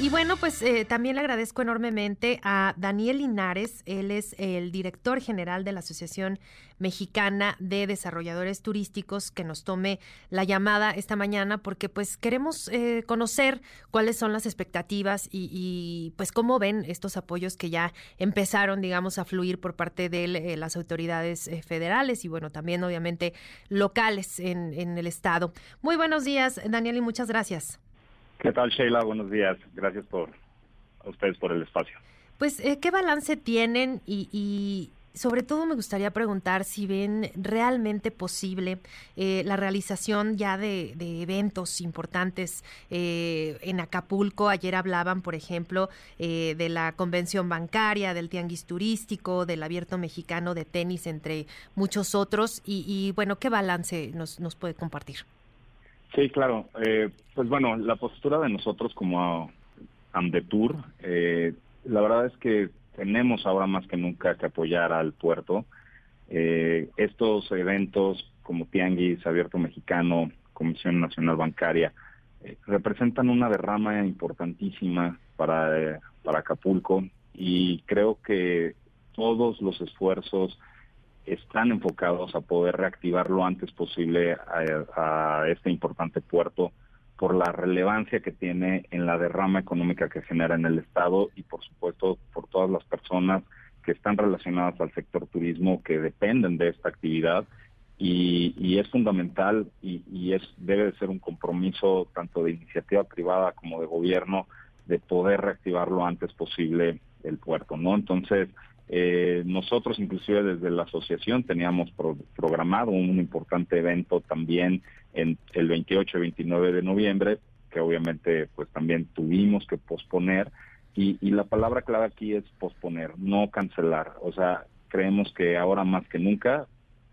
Y bueno, pues eh, también le agradezco enormemente a Daniel Linares, él es el director general de la Asociación Mexicana de Desarrolladores Turísticos, que nos tome la llamada esta mañana porque pues queremos eh, conocer cuáles son las expectativas y, pues cómo ven estos apoyos que ya empezaron, digamos, a fluir por parte de eh, las autoridades federales y bueno, también obviamente locales en el estado. Muy buenos días, Daniel, y muchas gracias. ¿Qué tal, Sheila? Buenos días. Gracias por a ustedes por el espacio. Pues, eh, ¿qué balance tienen? Y, sobre todo me gustaría preguntar si ven realmente posible eh, la realización ya de, eventos importantes eh, en Acapulco. Ayer hablaban, por ejemplo, de la convención bancaria, del tianguis turístico, del abierto mexicano de tenis, entre muchos otros. Y, y bueno, ¿qué balance nos, nos puede compartir? Sí, claro. Eh, pues bueno, la postura de nosotros como Amdetour, eh, la verdad es que tenemos ahora más que nunca que apoyar al puerto. Eh, estos eventos como Tianguis, Abierto Mexicano, Comisión Nacional Bancaria, eh, representan una derrama importantísima para, para Acapulco y creo que todos los esfuerzos están enfocados a poder reactivar lo antes posible a, este importante puerto por la relevancia que tiene en la derrama económica que genera en el Estado y por supuesto por todas las personas que están relacionadas al sector turismo que dependen de esta actividad y, es fundamental y, y, es debe de ser un compromiso tanto de iniciativa privada como de gobierno de poder reactivar lo antes posible el puerto, ¿no? Entonces, eh, nosotros inclusive desde la asociación teníamos programado un importante evento también en el 28 y 29 de noviembre, que obviamente pues también tuvimos que posponer. Y, y la palabra clave aquí es posponer, no cancelar. O sea, creemos que ahora más que nunca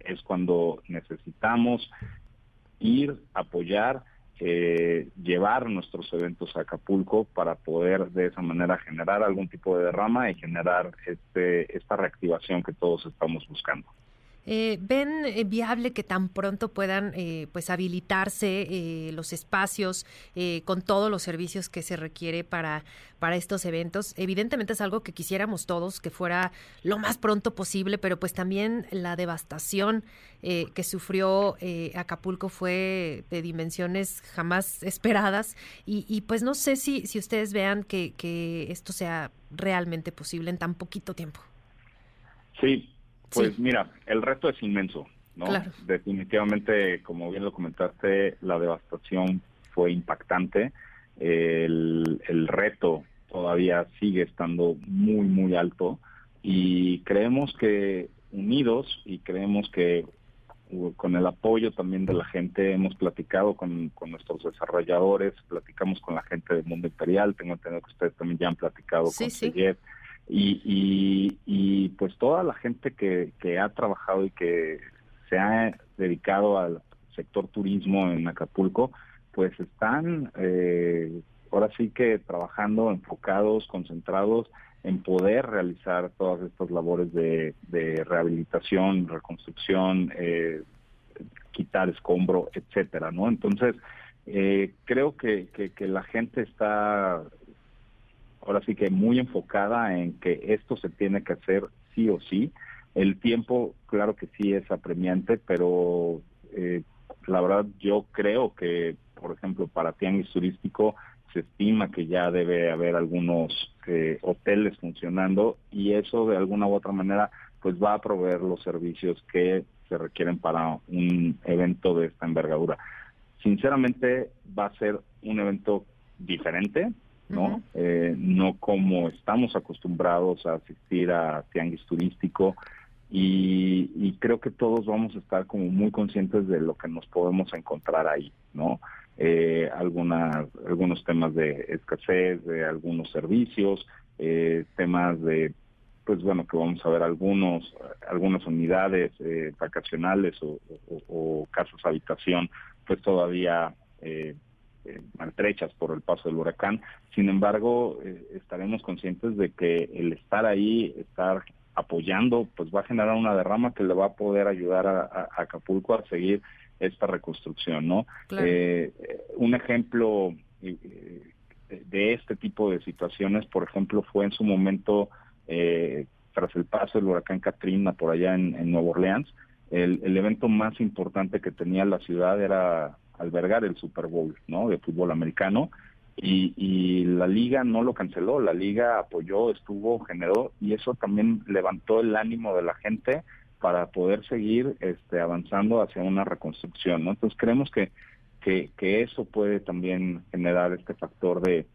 es cuando necesitamos ir, apoyar eh, llevar nuestros eventos a Acapulco para poder de esa manera generar algún tipo de derrama y generar este, esta reactivación que todos estamos buscando. Eh, ¿Ven eh, viable que tan pronto puedan eh, pues habilitarse los espacios con todos los servicios que se requiere para, para estos eventos? Evidentemente es algo que quisiéramos todos que fuera lo más pronto posible, pero pues también la devastación que sufrió Acapulco fue de dimensiones jamás esperadas y, y, pues no sé si, si ustedes vean que, que esto sea realmente posible en tan poquito tiempo. Sí, pues mira, el reto es inmenso, ¿no? Definitivamente, como bien lo comentaste, la devastación fue impactante. El, el reto todavía sigue estando muy, muy alto y creemos que unidos y creemos que con el apoyo también de la gente, hemos platicado con, con, nuestros desarrolladores, platicamos con la gente del mundo imperial, tengo entendido que ustedes también ya han platicado con sí. Y, y, pues toda la gente que, que ha trabajado y que se ha dedicado al sector turismo en Acapulco, pues están eh, ahora sí que trabajando enfocados, concentrados en poder realizar todas estas labores de, rehabilitación, reconstrucción, eh, quitar escombro, etcétera, ¿no? Entonces, eh, creo que, que, la gente está ahora sí que muy enfocada en que esto se tiene que hacer sí o sí. El tiempo, claro que sí es apremiante, pero eh, la verdad yo creo que, por ejemplo, para tianguis turístico se estima que ya debe haber algunos eh, hoteles funcionando y eso de alguna u otra manera pues va a proveer los servicios que se requieren para un evento de esta envergadura. Sinceramente va a ser un evento diferente, ¿no? Eh, no como estamos acostumbrados a asistir a tianguis turístico y, creo que todos vamos a estar como muy conscientes de lo que nos podemos encontrar ahí, ¿no? Eh, algunas, algunos temas de escasez, de algunos servicios, eh, temas de pues bueno que vamos a ver algunos algunas unidades vacacionales o, o, casas habitación pues todavía eh, eh, maltrechas por el paso del huracán. Sin embargo, eh, estaremos conscientes de que el estar ahí, estar apoyando, pues va a generar una derrama que le va a poder ayudar a, Acapulco a seguir esta reconstrucción, ¿no? Eh, un ejemplo de este tipo de situaciones, por ejemplo, fue en su momento tras el paso del huracán Katrina por allá en, en Nueva Orleans, el, el, evento más importante que tenía la ciudad era albergar el Super Bowl, ¿no? De fútbol americano. Y, y, la liga no lo canceló, la liga apoyó, estuvo, generó y eso también levantó el ánimo de la gente para poder seguir este, avanzando hacia una reconstrucción, ¿no? Entonces creemos que, que, eso puede también generar este factor de,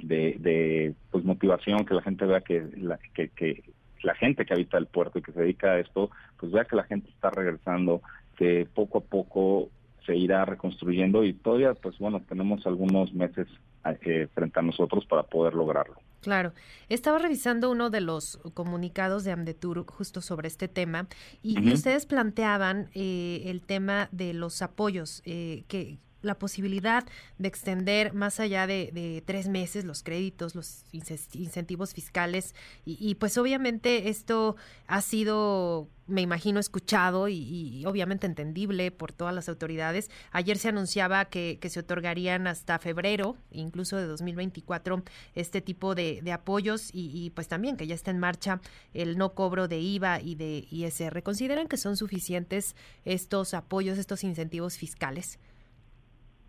de, de pues motivación, que la gente vea que la, que, que la gente que habita el puerto y que se dedica a esto, pues vea que la gente está regresando, que poco a poco se irá reconstruyendo y todavía, pues bueno, tenemos algunos meses eh, frente a nosotros para poder lograrlo. Claro. Estaba revisando uno de los comunicados de Amdetur justo sobre este tema y, ustedes planteaban eh, el tema de los apoyos eh, que la posibilidad de extender más allá de, tres meses los créditos, los incentivos fiscales y, pues obviamente esto ha sido, me imagino, escuchado y, obviamente entendible por todas las autoridades. Ayer se anunciaba que, se otorgarían hasta febrero, incluso de 2024, este tipo de, apoyos y, pues también que ya está en marcha el no cobro de IVA y de ISR. ¿Consideran que son suficientes estos apoyos, estos incentivos fiscales?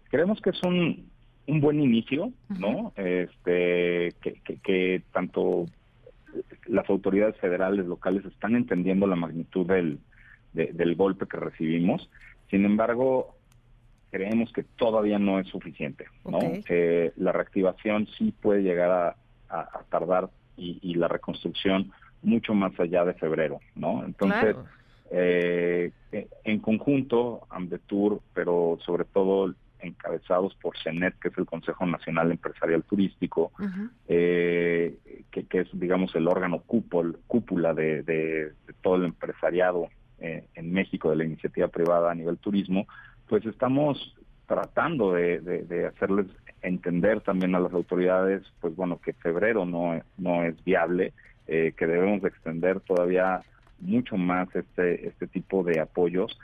Creemos que es un, un buen inicio, ¿no? Este, que, que, tanto las autoridades federales, locales están entendiendo la magnitud del, del golpe que recibimos. Sin embargo, creemos que todavía no es suficiente, ¿no? Eh, la reactivación sí puede llegar a, tardar y, la reconstrucción mucho más allá de febrero, ¿no? Entonces, eh, en conjunto, Ambetur, pero sobre todo encabezados por CENET, que es el Consejo Nacional Empresarial Turístico, eh, que, es, digamos, el órgano cúpula de, todo el empresariado eh, en México, de la iniciativa privada a nivel turismo, pues estamos tratando de, hacerles entender también a las autoridades, pues bueno, que febrero no, no es viable, eh, que debemos extender todavía mucho más este, este tipo de apoyos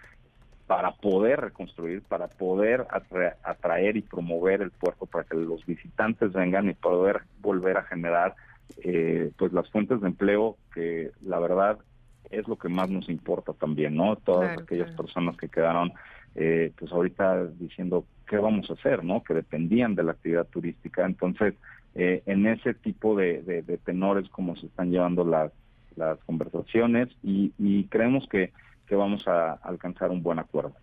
para poder reconstruir, para poder atraer y promover el puerto para que los visitantes vengan y poder volver a generar eh, pues las fuentes de empleo que la verdad es lo que más nos importa también, ¿no? Todas aquellas personas que quedaron eh, pues ahorita diciendo qué vamos a hacer, ¿no? Que dependían de la actividad turística. Entonces, eh, en ese tipo de, de, tenores como se están llevando las, las conversaciones y, y creemos que que vamos a alcanzar un buen acuerdo.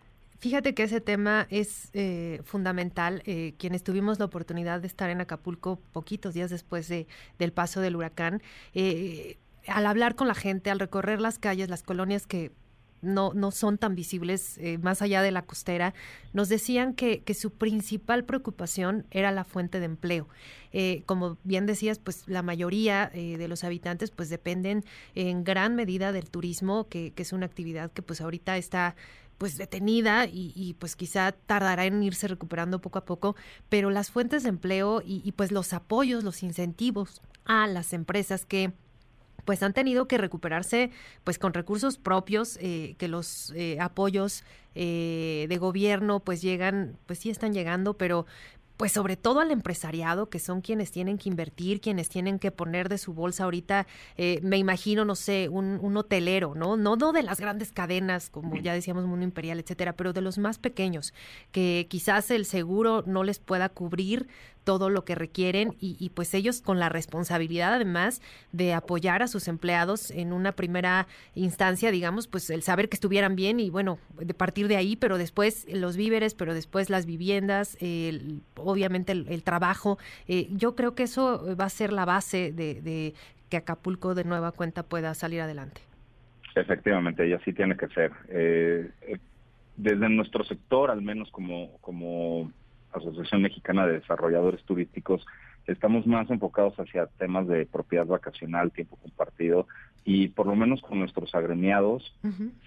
Fíjate que ese tema es eh, fundamental. Eh, quienes tuvimos la oportunidad de estar en Acapulco poquitos días después de, del paso del huracán, eh, al hablar con la gente, al recorrer las calles, las colonias que no, no son tan visibles eh, más allá de la costera, nos decían que, que, su principal preocupación era la fuente de empleo. Eh, como bien decías, pues la mayoría eh, de los habitantes pues dependen en gran medida del turismo, que, que, es una actividad que pues ahorita está pues detenida y, pues quizá tardará en irse recuperando poco a poco, pero las fuentes de empleo y, y pues los apoyos, los incentivos a las empresas que pues han tenido que recuperarse pues con recursos propios, eh, que los eh, apoyos eh, de gobierno pues llegan, pues sí están llegando, pero pues sobre todo al empresariado, que son quienes tienen que invertir, quienes tienen que poner de su bolsa ahorita, eh, me imagino, no sé, un, un, hotelero, ¿no? ¿no? No de las grandes cadenas, como ya decíamos, Mundo Imperial, etcétera, pero de los más pequeños, que quizás el seguro no les pueda cubrir todo lo que requieren y, y, pues ellos con la responsabilidad además de apoyar a sus empleados en una primera instancia, digamos, pues el saber que estuvieran bien y bueno, de partir de ahí, pero después los víveres, pero después las viviendas, el obviamente el, trabajo. Eh, yo creo que eso va a ser la base de, que Acapulco de nueva cuenta pueda salir adelante. Efectivamente, y así tiene que ser. Eh, eh, desde nuestro sector, al menos como, como Asociación Mexicana de Desarrolladores Turísticos, estamos más enfocados hacia temas de propiedad vacacional, tiempo compartido, y por lo menos con nuestros agremiados,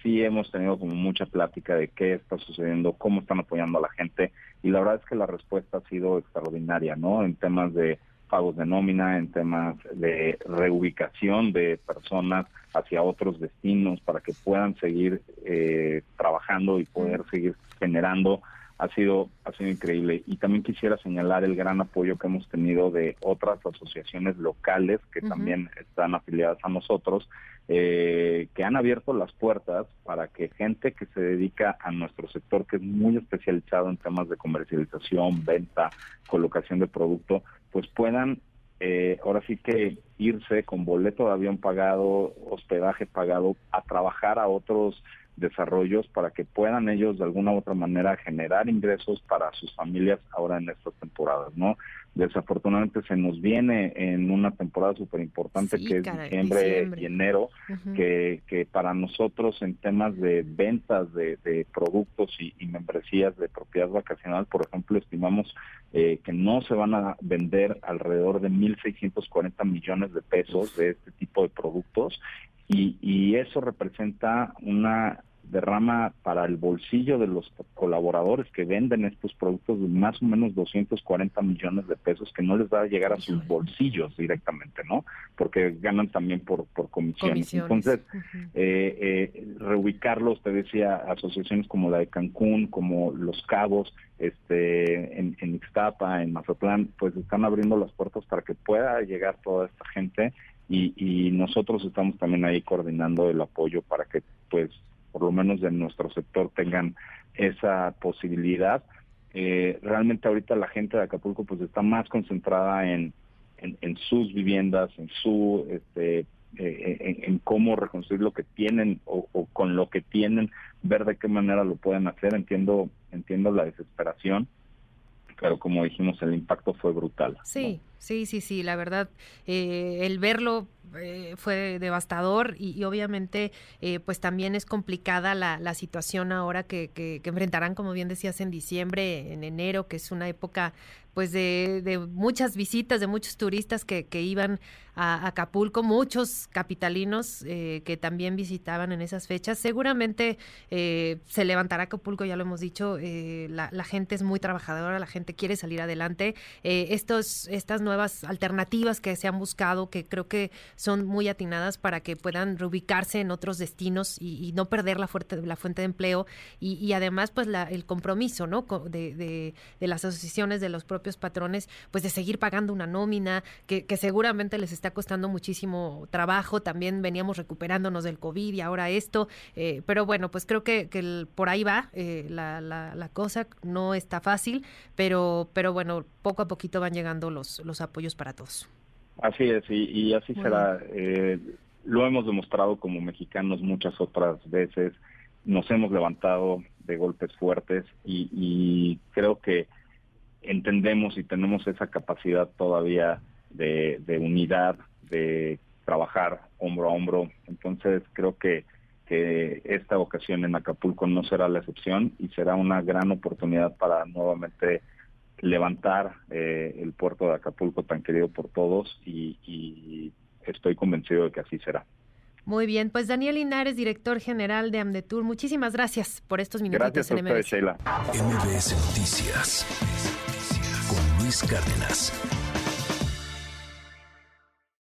sí hemos tenido como mucha plática de qué está sucediendo, cómo están apoyando a la gente, y la verdad es que la respuesta ha sido extraordinaria, ¿no? En temas de pagos de nómina, en temas de reubicación de personas hacia otros destinos para que puedan seguir eh, trabajando y poder seguir generando ha sido ha sido increíble. Y también quisiera señalar el gran apoyo que hemos tenido de otras asociaciones locales que también están afiliadas a nosotros eh, que han abierto las puertas para que gente que se dedica a nuestro sector que es muy especializado en temas de comercialización venta colocación de producto pues puedan eh, ahora sí que irse con boleto de avión pagado, hospedaje pagado, a trabajar a otros desarrollos para que puedan ellos de alguna u otra manera generar ingresos para sus familias ahora en estas temporadas, ¿no? Desafortunadamente se nos viene en una temporada súper importante que es diciembre, y enero, que, que para nosotros en temas de ventas de, productos y, membresías de propiedad vacacional, por ejemplo, estimamos eh, que no se van a vender alrededor de 1.640 millones de pesos de este tipo de productos y, y eso representa una derrama para el bolsillo de los colaboradores que venden estos productos de más o menos 240 millones de pesos que no les va a llegar a sus bolsillos directamente, ¿no? Porque ganan también por, por comisiones. Entonces, eh, eh, reubicarlos, te decía, asociaciones como la de Cancún, como Los Cabos, este, en, en Ixtapa, en Mazatlán, pues están abriendo las puertas para que pueda llegar toda esta gente y, y nosotros estamos también ahí coordinando el apoyo para que pues por lo menos de nuestro sector tengan esa posibilidad. Eh, realmente ahorita la gente de Acapulco pues está más concentrada en, en, sus viviendas, en su este, eh, en, cómo reconstruir lo que tienen o, o, con lo que tienen, ver de qué manera lo pueden hacer. Entiendo, entiendo la desesperación, pero como dijimos, el impacto fue brutal. Sí, sí, sí, sí, la verdad, eh, el verlo eh, fue devastador y, obviamente eh, pues también es complicada la, la situación ahora que, que, que, enfrentarán, como bien decías, en diciembre, en enero, que es una época pues de, de muchas visitas, de muchos turistas que, que iban a Acapulco, muchos capitalinos eh, que también visitaban en esas fechas. Seguramente eh, se levantará Acapulco, ya lo hemos dicho, eh, la, la, gente es muy trabajadora, la gente quiere salir adelante. estos, estas nuevas alternativas que se han buscado, que creo que son muy atinadas para que puedan reubicarse en otros destinos y, y no perder la, fuerte, la fuente de empleo y, y además pues la, el compromiso ¿no? de, de, de las asociaciones, de los propios patrones, pues de seguir pagando una nómina, que, seguramente les está costando muchísimo trabajo, también veníamos recuperándonos del COVID y ahora esto, eh, pero bueno, pues creo que, que por ahí va eh, la, la, cosa, no está fácil, pero, pero bueno, poco a poquito van llegando los, los apoyos para todos. Así es, y, así será. Eh, lo hemos demostrado como mexicanos muchas otras veces, nos hemos levantado de golpes fuertes y, y creo que entendemos y tenemos esa capacidad todavía de, unidad, de trabajar hombro a hombro. Entonces creo que, que esta ocasión en Acapulco no será la excepción y será una gran oportunidad para nuevamente levantar eh, el puerto de Acapulco tan querido por todos y, y estoy convencido de que así será. Muy bien, pues Daniel Linares, director general de Amdetour, muchísimas gracias por estos minutos gracias a en MBS. Sheila. MBS Noticias con Luis Cárdenas.